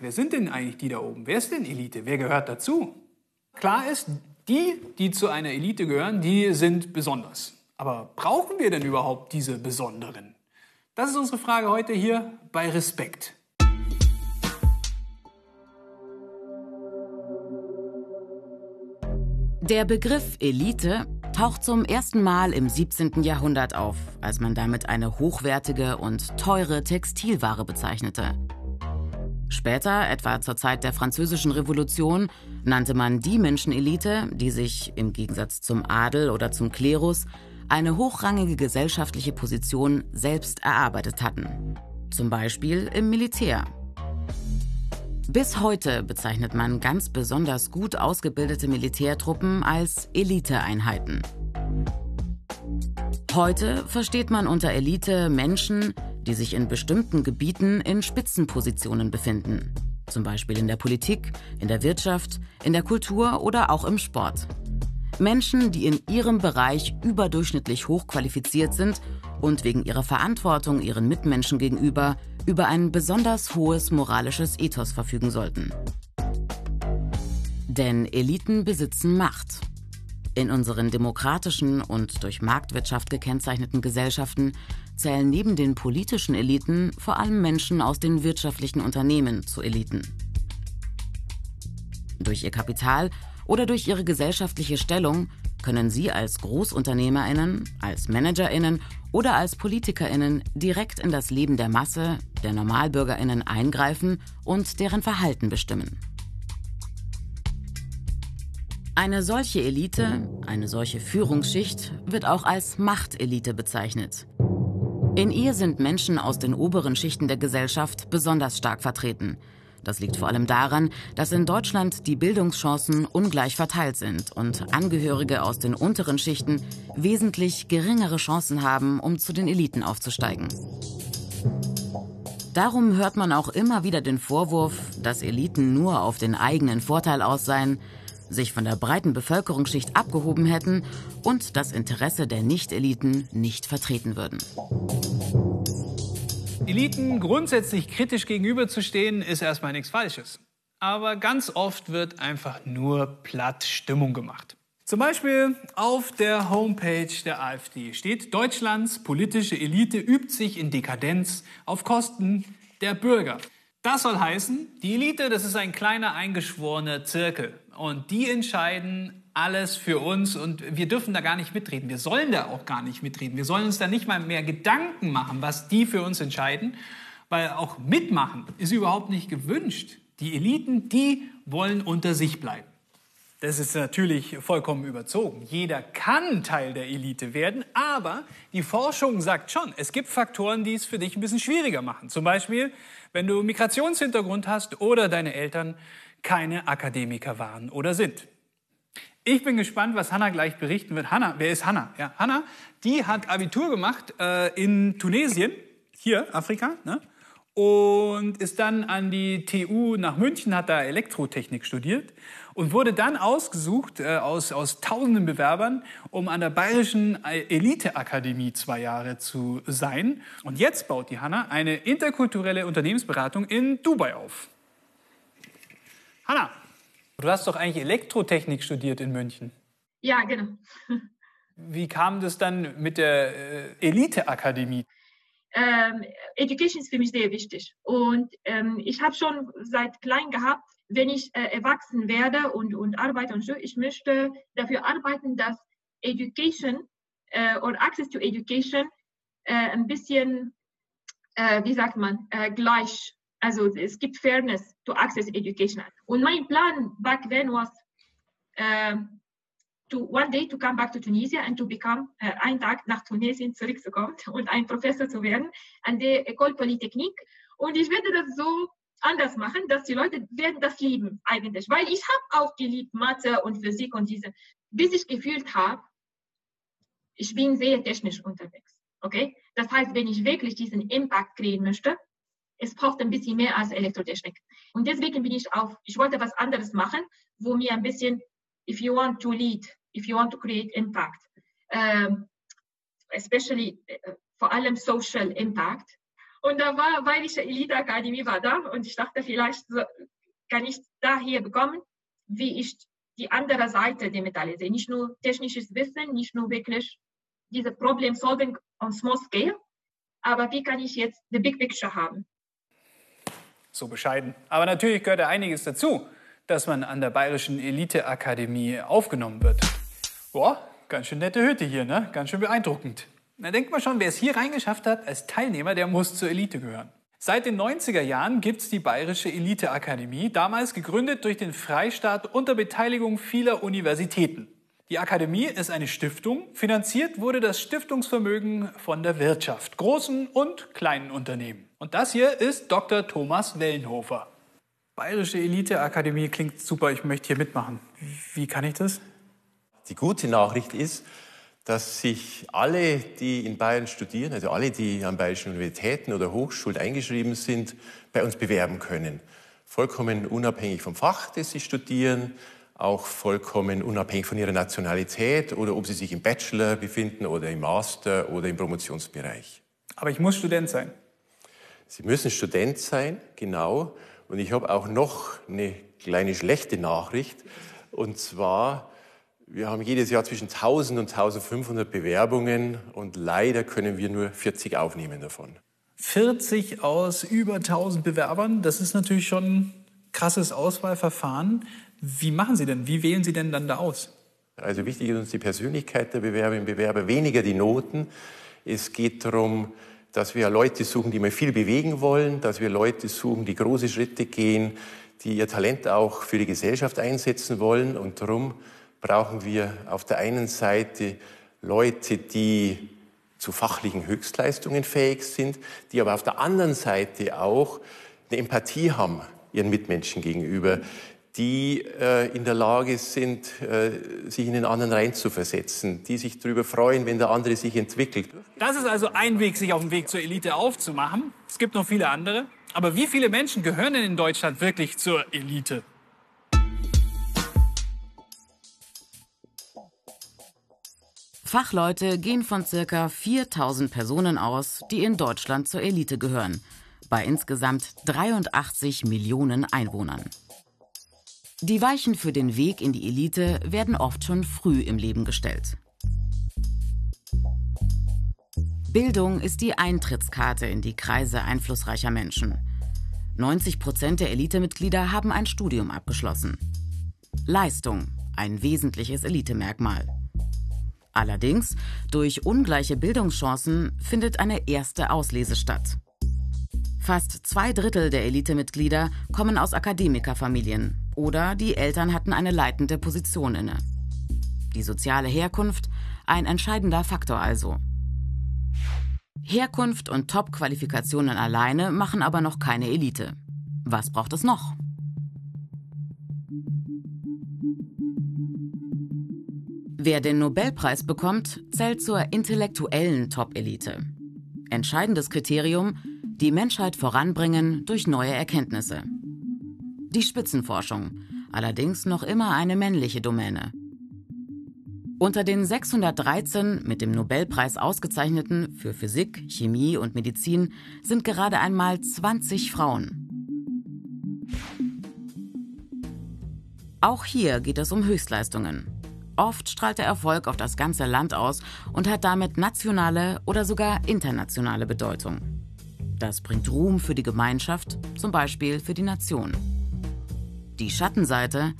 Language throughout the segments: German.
wer sind denn eigentlich die da oben? Wer ist denn Elite? Wer gehört dazu? Klar ist, die, die zu einer Elite gehören, die sind besonders. Aber brauchen wir denn überhaupt diese Besonderen? Das ist unsere Frage heute hier bei Respekt. Der Begriff Elite taucht zum ersten Mal im 17. Jahrhundert auf, als man damit eine hochwertige und teure Textilware bezeichnete. Später, etwa zur Zeit der Französischen Revolution, nannte man die Menschenelite, die sich, im Gegensatz zum Adel oder zum Klerus, eine hochrangige gesellschaftliche Position selbst erarbeitet hatten. Zum Beispiel im Militär. Bis heute bezeichnet man ganz besonders gut ausgebildete Militärtruppen als Eliteeinheiten. Heute versteht man unter Elite Menschen, die sich in bestimmten Gebieten in Spitzenpositionen befinden. Zum Beispiel in der Politik, in der Wirtschaft, in der Kultur oder auch im Sport. Menschen, die in ihrem Bereich überdurchschnittlich hochqualifiziert sind und wegen ihrer Verantwortung ihren Mitmenschen gegenüber über ein besonders hohes moralisches Ethos verfügen sollten. Denn Eliten besitzen Macht. In unseren demokratischen und durch Marktwirtschaft gekennzeichneten Gesellschaften zählen neben den politischen Eliten vor allem Menschen aus den wirtschaftlichen Unternehmen zu Eliten. Durch ihr Kapital oder durch ihre gesellschaftliche Stellung können Sie als Großunternehmerinnen, als Managerinnen oder als Politikerinnen direkt in das Leben der Masse, der Normalbürgerinnen eingreifen und deren Verhalten bestimmen. Eine solche Elite, eine solche Führungsschicht wird auch als Machtelite bezeichnet. In ihr sind Menschen aus den oberen Schichten der Gesellschaft besonders stark vertreten – das liegt vor allem daran, dass in Deutschland die Bildungschancen ungleich verteilt sind und Angehörige aus den unteren Schichten wesentlich geringere Chancen haben, um zu den Eliten aufzusteigen. Darum hört man auch immer wieder den Vorwurf, dass Eliten nur auf den eigenen Vorteil aus seien, sich von der breiten Bevölkerungsschicht abgehoben hätten und das Interesse der Nicht-Eliten nicht vertreten würden. Eliten grundsätzlich kritisch gegenüberzustehen, ist erstmal nichts Falsches. Aber ganz oft wird einfach nur platt Stimmung gemacht. Zum Beispiel auf der Homepage der AfD steht, Deutschlands politische Elite übt sich in Dekadenz auf Kosten der Bürger. Das soll heißen, die Elite, das ist ein kleiner eingeschworener Zirkel. Und die entscheiden alles für uns und wir dürfen da gar nicht mitreden. Wir sollen da auch gar nicht mitreden. Wir sollen uns da nicht mal mehr Gedanken machen, was die für uns entscheiden, weil auch mitmachen ist überhaupt nicht gewünscht. Die Eliten, die wollen unter sich bleiben. Das ist natürlich vollkommen überzogen. Jeder kann Teil der Elite werden, aber die Forschung sagt schon, es gibt Faktoren, die es für dich ein bisschen schwieriger machen. Zum Beispiel, wenn du Migrationshintergrund hast oder deine Eltern keine Akademiker waren oder sind. Ich bin gespannt, was Hanna gleich berichten wird. Hanna, wer ist Hanna? Ja, Hanna, die hat Abitur gemacht äh, in Tunesien, hier Afrika, ne? und ist dann an die TU nach München, hat da Elektrotechnik studiert und wurde dann ausgesucht äh, aus, aus tausenden Bewerbern, um an der Bayerischen Eliteakademie zwei Jahre zu sein. Und jetzt baut die Hanna eine interkulturelle Unternehmensberatung in Dubai auf. Hanna, Du hast doch eigentlich Elektrotechnik studiert in München. Ja, genau. Wie kam das dann mit der äh, Elite-Akademie? Ähm, Education ist für mich sehr wichtig. Und ähm, ich habe schon seit klein gehabt, wenn ich äh, erwachsen werde und, und arbeite und so, ich möchte dafür arbeiten, dass Education äh, oder Access to Education äh, ein bisschen, äh, wie sagt man, äh, gleich also es gibt Fairness to access education. Und mein Plan back then was uh, to one day to come back to Tunisia and to become uh, einen Tag nach Tunesien zurückzukommen und ein Professor zu werden an der École Polytechnique. Und ich werde das so anders machen, dass die Leute werden das lieben eigentlich, weil ich habe auch geliebt Mathe und Physik und diese, bis ich gefühlt habe, ich bin sehr technisch unterwegs. Okay? Das heißt, wenn ich wirklich diesen Impact kriegen möchte, es braucht ein bisschen mehr als Elektrotechnik. Und deswegen bin ich auf, ich wollte was anderes machen, wo mir ein bisschen, if you want to lead, if you want to create impact, um, especially uh, vor allem social impact, Und da war Bayerische Eliteakademie war da und ich dachte, vielleicht kann ich da hier bekommen, wie ich die andere Seite der Medaille sehe. Nicht nur technisches Wissen, nicht nur wirklich diese Problem-Solving on small scale, aber wie kann ich jetzt the big picture haben? So bescheiden. Aber natürlich gehört da einiges dazu, dass man an der Bayerischen Eliteakademie aufgenommen wird. Boah, ganz schön nette Hütte hier, ne? Ganz schön beeindruckend. Da denkt man schon, wer es hier reingeschafft hat als Teilnehmer, der muss zur Elite gehören. Seit den 90er Jahren gibt es die Bayerische Eliteakademie, damals gegründet durch den Freistaat unter Beteiligung vieler Universitäten. Die Akademie ist eine Stiftung. Finanziert wurde das Stiftungsvermögen von der Wirtschaft, großen und kleinen Unternehmen. Und das hier ist Dr. Thomas Wellenhofer. Bayerische Eliteakademie klingt super, ich möchte hier mitmachen. Wie kann ich das? Die gute Nachricht ist, dass sich alle, die in Bayern studieren, also alle, die an bayerischen Universitäten oder Hochschulen eingeschrieben sind, bei uns bewerben können. Vollkommen unabhängig vom Fach, das sie studieren, auch vollkommen unabhängig von ihrer Nationalität oder ob sie sich im Bachelor befinden oder im Master oder im Promotionsbereich. Aber ich muss Student sein. Sie müssen Student sein, genau. Und ich habe auch noch eine kleine schlechte Nachricht. Und zwar, wir haben jedes Jahr zwischen 1000 und 1500 Bewerbungen und leider können wir nur 40 aufnehmen davon. 40 aus über 1000 Bewerbern, das ist natürlich schon ein krasses Auswahlverfahren. Wie machen Sie denn? Wie wählen Sie denn dann da aus? Also wichtig ist uns die Persönlichkeit der Bewerberinnen und Bewerber, weniger die Noten. Es geht darum, dass wir Leute suchen, die mal viel bewegen wollen, dass wir Leute suchen, die große Schritte gehen, die ihr Talent auch für die Gesellschaft einsetzen wollen. Und darum brauchen wir auf der einen Seite Leute, die zu fachlichen Höchstleistungen fähig sind, die aber auf der anderen Seite auch eine Empathie haben ihren Mitmenschen gegenüber, die äh, in der Lage sind, äh, sich in den anderen reinzuversetzen, die sich darüber freuen, wenn der andere sich entwickelt. Das ist also ein Weg, sich auf dem Weg zur Elite aufzumachen. Es gibt noch viele andere. Aber wie viele Menschen gehören denn in Deutschland wirklich zur Elite? Fachleute gehen von circa 4000 Personen aus, die in Deutschland zur Elite gehören, bei insgesamt 83 Millionen Einwohnern. Die Weichen für den Weg in die Elite werden oft schon früh im Leben gestellt. Bildung ist die Eintrittskarte in die Kreise einflussreicher Menschen. 90 Prozent der Elitemitglieder haben ein Studium abgeschlossen. Leistung, ein wesentliches Elitemerkmal. Allerdings, durch ungleiche Bildungschancen findet eine erste Auslese statt. Fast zwei Drittel der Elitemitglieder kommen aus Akademikerfamilien oder die Eltern hatten eine leitende Position inne. Die soziale Herkunft ein entscheidender Faktor also. Herkunft und Top-Qualifikationen alleine machen aber noch keine Elite. Was braucht es noch? Wer den Nobelpreis bekommt, zählt zur intellektuellen Top-Elite. Entscheidendes Kriterium, die Menschheit voranbringen durch neue Erkenntnisse. Die Spitzenforschung, allerdings noch immer eine männliche Domäne. Unter den 613 mit dem Nobelpreis ausgezeichneten für Physik, Chemie und Medizin sind gerade einmal 20 Frauen. Auch hier geht es um Höchstleistungen. Oft strahlt der Erfolg auf das ganze Land aus und hat damit nationale oder sogar internationale Bedeutung. Das bringt Ruhm für die Gemeinschaft, zum Beispiel für die Nation. Die Schattenseite?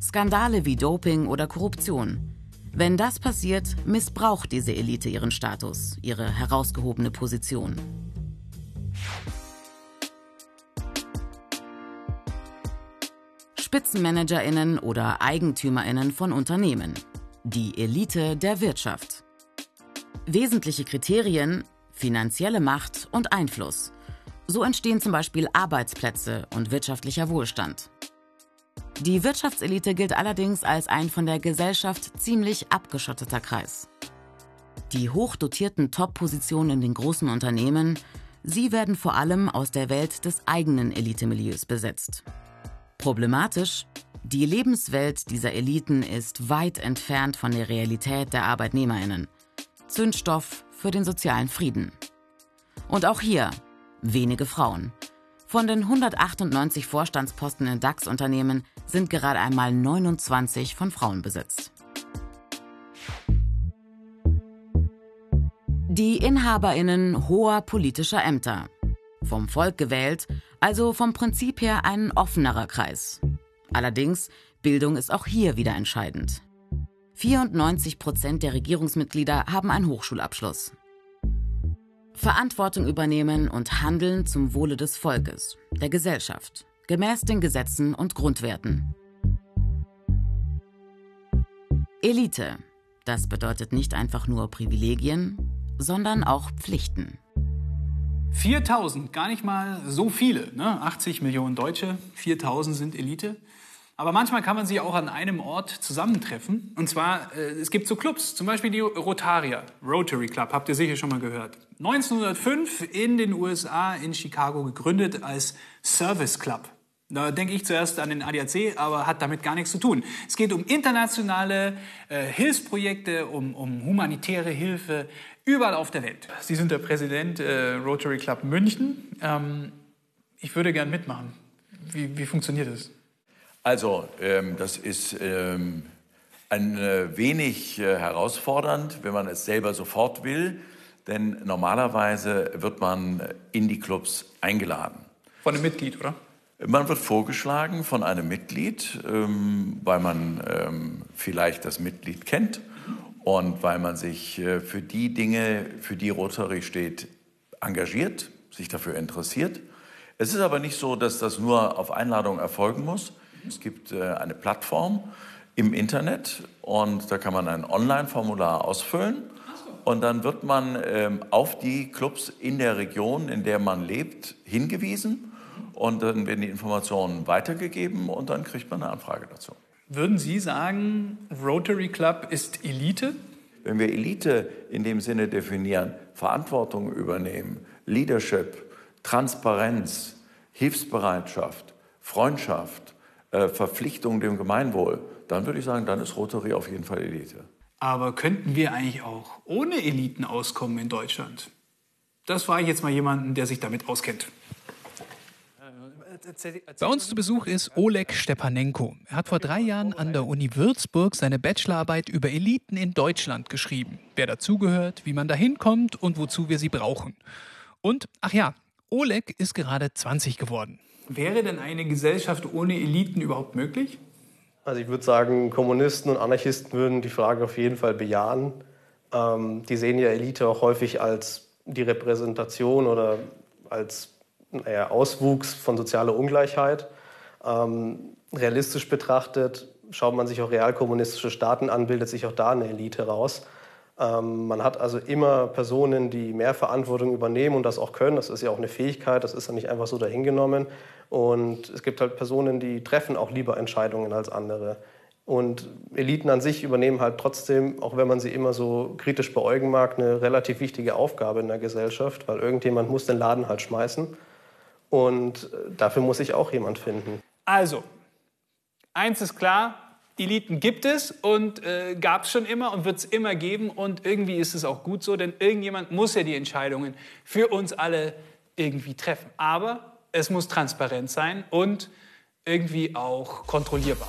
Skandale wie Doping oder Korruption. Wenn das passiert, missbraucht diese Elite ihren Status, ihre herausgehobene Position. Spitzenmanagerinnen oder Eigentümerinnen von Unternehmen. Die Elite der Wirtschaft. Wesentliche Kriterien finanzielle Macht und Einfluss. So entstehen zum Beispiel Arbeitsplätze und wirtschaftlicher Wohlstand. Die Wirtschaftselite gilt allerdings als ein von der Gesellschaft ziemlich abgeschotteter Kreis. Die hochdotierten Top-Positionen in den großen Unternehmen, sie werden vor allem aus der Welt des eigenen Elitemilieus besetzt. Problematisch, die Lebenswelt dieser Eliten ist weit entfernt von der Realität der Arbeitnehmerinnen. Zündstoff für den sozialen Frieden. Und auch hier, wenige Frauen. Von den 198 Vorstandsposten in DAX-Unternehmen sind gerade einmal 29 von Frauen besetzt. Die Inhaberinnen hoher politischer Ämter. Vom Volk gewählt, also vom Prinzip her ein offenerer Kreis. Allerdings, Bildung ist auch hier wieder entscheidend. 94 Prozent der Regierungsmitglieder haben einen Hochschulabschluss. Verantwortung übernehmen und handeln zum Wohle des Volkes, der Gesellschaft, gemäß den Gesetzen und Grundwerten. Elite. Das bedeutet nicht einfach nur Privilegien, sondern auch Pflichten. 4000, gar nicht mal so viele. Ne? 80 Millionen Deutsche, 4000 sind Elite. Aber manchmal kann man sie auch an einem Ort zusammentreffen. Und zwar, äh, es gibt so Clubs, zum Beispiel die Rotarier, Rotary Club, habt ihr sicher schon mal gehört. 1905 in den USA, in Chicago gegründet als Service Club. Da denke ich zuerst an den ADAC, aber hat damit gar nichts zu tun. Es geht um internationale äh, Hilfsprojekte, um, um humanitäre Hilfe überall auf der Welt. Sie sind der Präsident äh, Rotary Club München. Ähm, ich würde gern mitmachen. Wie, wie funktioniert das? Also, ähm, das ist ähm, ein äh, wenig äh, herausfordernd, wenn man es selber sofort will, denn normalerweise wird man in die Clubs eingeladen. Von einem Mitglied, oder? Man wird vorgeschlagen von einem Mitglied, ähm, weil man ähm, vielleicht das Mitglied kennt und weil man sich äh, für die Dinge, für die Rotary steht, engagiert, sich dafür interessiert. Es ist aber nicht so, dass das nur auf Einladung erfolgen muss. Es gibt äh, eine Plattform im Internet und da kann man ein Online-Formular ausfüllen und dann wird man ähm, auf die Clubs in der Region, in der man lebt, hingewiesen und dann werden die Informationen weitergegeben und dann kriegt man eine Anfrage dazu. Würden Sie sagen, Rotary Club ist Elite? Wenn wir Elite in dem Sinne definieren, Verantwortung übernehmen, Leadership, Transparenz, Hilfsbereitschaft, Freundschaft, äh, Verpflichtung dem Gemeinwohl, dann würde ich sagen, dann ist Rotary auf jeden Fall Elite. Aber könnten wir eigentlich auch ohne Eliten auskommen in Deutschland? Das frage ich jetzt mal jemanden, der sich damit auskennt. Bei uns zu Besuch ist Oleg Stepanenko. Er hat vor drei Jahren an der Uni Würzburg seine Bachelorarbeit über Eliten in Deutschland geschrieben. Wer dazugehört, wie man da hinkommt und wozu wir sie brauchen. Und, ach ja, Oleg ist gerade 20 geworden. Wäre denn eine Gesellschaft ohne Eliten überhaupt möglich? Also ich würde sagen, Kommunisten und Anarchisten würden die Frage auf jeden Fall bejahen. Ähm, die sehen ja Elite auch häufig als die Repräsentation oder als naja, Auswuchs von sozialer Ungleichheit. Ähm, realistisch betrachtet schaut man sich auch realkommunistische Staaten an, bildet sich auch da eine Elite raus. Ähm, man hat also immer Personen, die mehr Verantwortung übernehmen und das auch können. Das ist ja auch eine Fähigkeit, das ist ja nicht einfach so dahingenommen. Und es gibt halt Personen, die treffen auch lieber Entscheidungen als andere. Und Eliten an sich übernehmen halt trotzdem, auch wenn man sie immer so kritisch beäugen mag, eine relativ wichtige Aufgabe in der Gesellschaft, weil irgendjemand muss den Laden halt schmeißen. Und dafür muss sich auch jemand finden. Also, eins ist klar, Eliten gibt es und äh, gab es schon immer und wird es immer geben. Und irgendwie ist es auch gut so, denn irgendjemand muss ja die Entscheidungen für uns alle irgendwie treffen. Aber es muss transparent sein und irgendwie auch kontrollierbar.